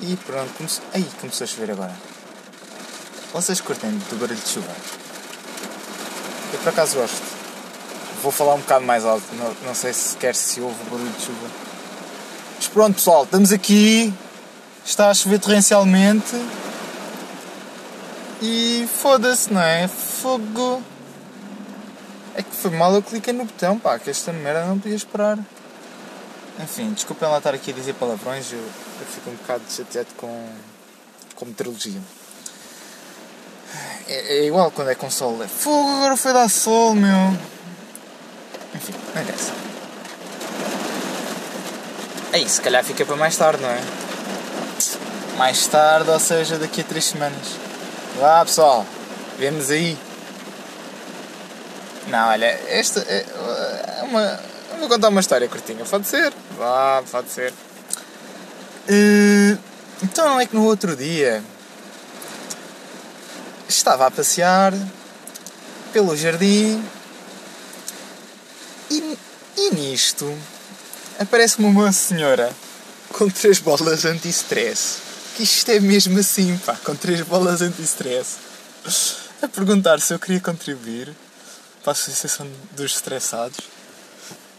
E pronto, começou... Aí começou a chover agora. Vocês curtem do barulho de chuva? Eu por acaso gosto. Vou falar um bocado mais alto, não, não sei se quer se ouve o barulho de chuva. Mas pronto pessoal, estamos aqui. Está a chover torrencialmente. E foda-se, não é? Fogo. É que foi mal eu cliquei no botão, pá, que esta merda não podia esperar. Enfim, desculpem lá estar aqui a dizer palavrões, eu, eu fico um bocado chateado com, com meteorologia. É, é, igual quando é com sol, é fogo, agora foi dar sol, meu. Enfim, não interessa. É isso, se calhar fica para mais tarde, não é? Mais tarde, ou seja, daqui a três semanas. Vá pessoal, vemos aí. Não, olha, esta é uma. Vou contar uma história curtinha, pode ser? Vá, pode ser. Uh, então é que no outro dia estava a passear pelo jardim e, e nisto aparece-me uma senhora com três bolas anti-stress. Que isto é mesmo assim, pá, com três bolas anti-stress. A perguntar se eu queria contribuir para a Associação dos Estressados.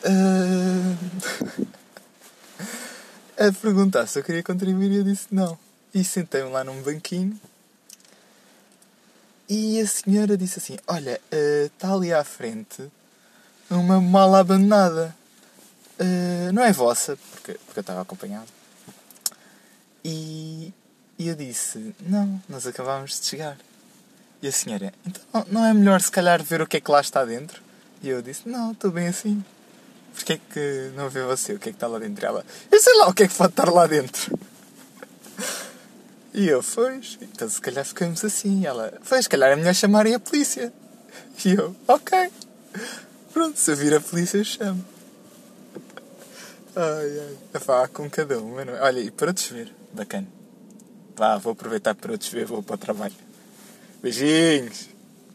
Uh... a perguntar se eu queria contribuir e eu disse não. E sentei-me lá num banquinho e a senhora disse assim: Olha, está uh, ali à frente uma mala abandonada. Uh, não é vossa, porque, porque eu estava acompanhado. E, e eu disse: Não, nós acabámos de chegar. E a senhora: Então não é melhor se calhar ver o que é que lá está dentro? E eu disse: Não, estou bem assim. Porquê é que não vê você o que é que está lá dentro? Ela: Eu sei lá o que é que pode estar lá dentro. E eu, pois, então se calhar ficamos assim. Ela, pois, se calhar é melhor chamarem a polícia. E eu, ok. Pronto, se eu vir a polícia eu chamo. Ai, ai. Vá com cada um. É? Olha, e para chover. Bacana. Vá, vou aproveitar para chover, vou para o trabalho. Beijinhos.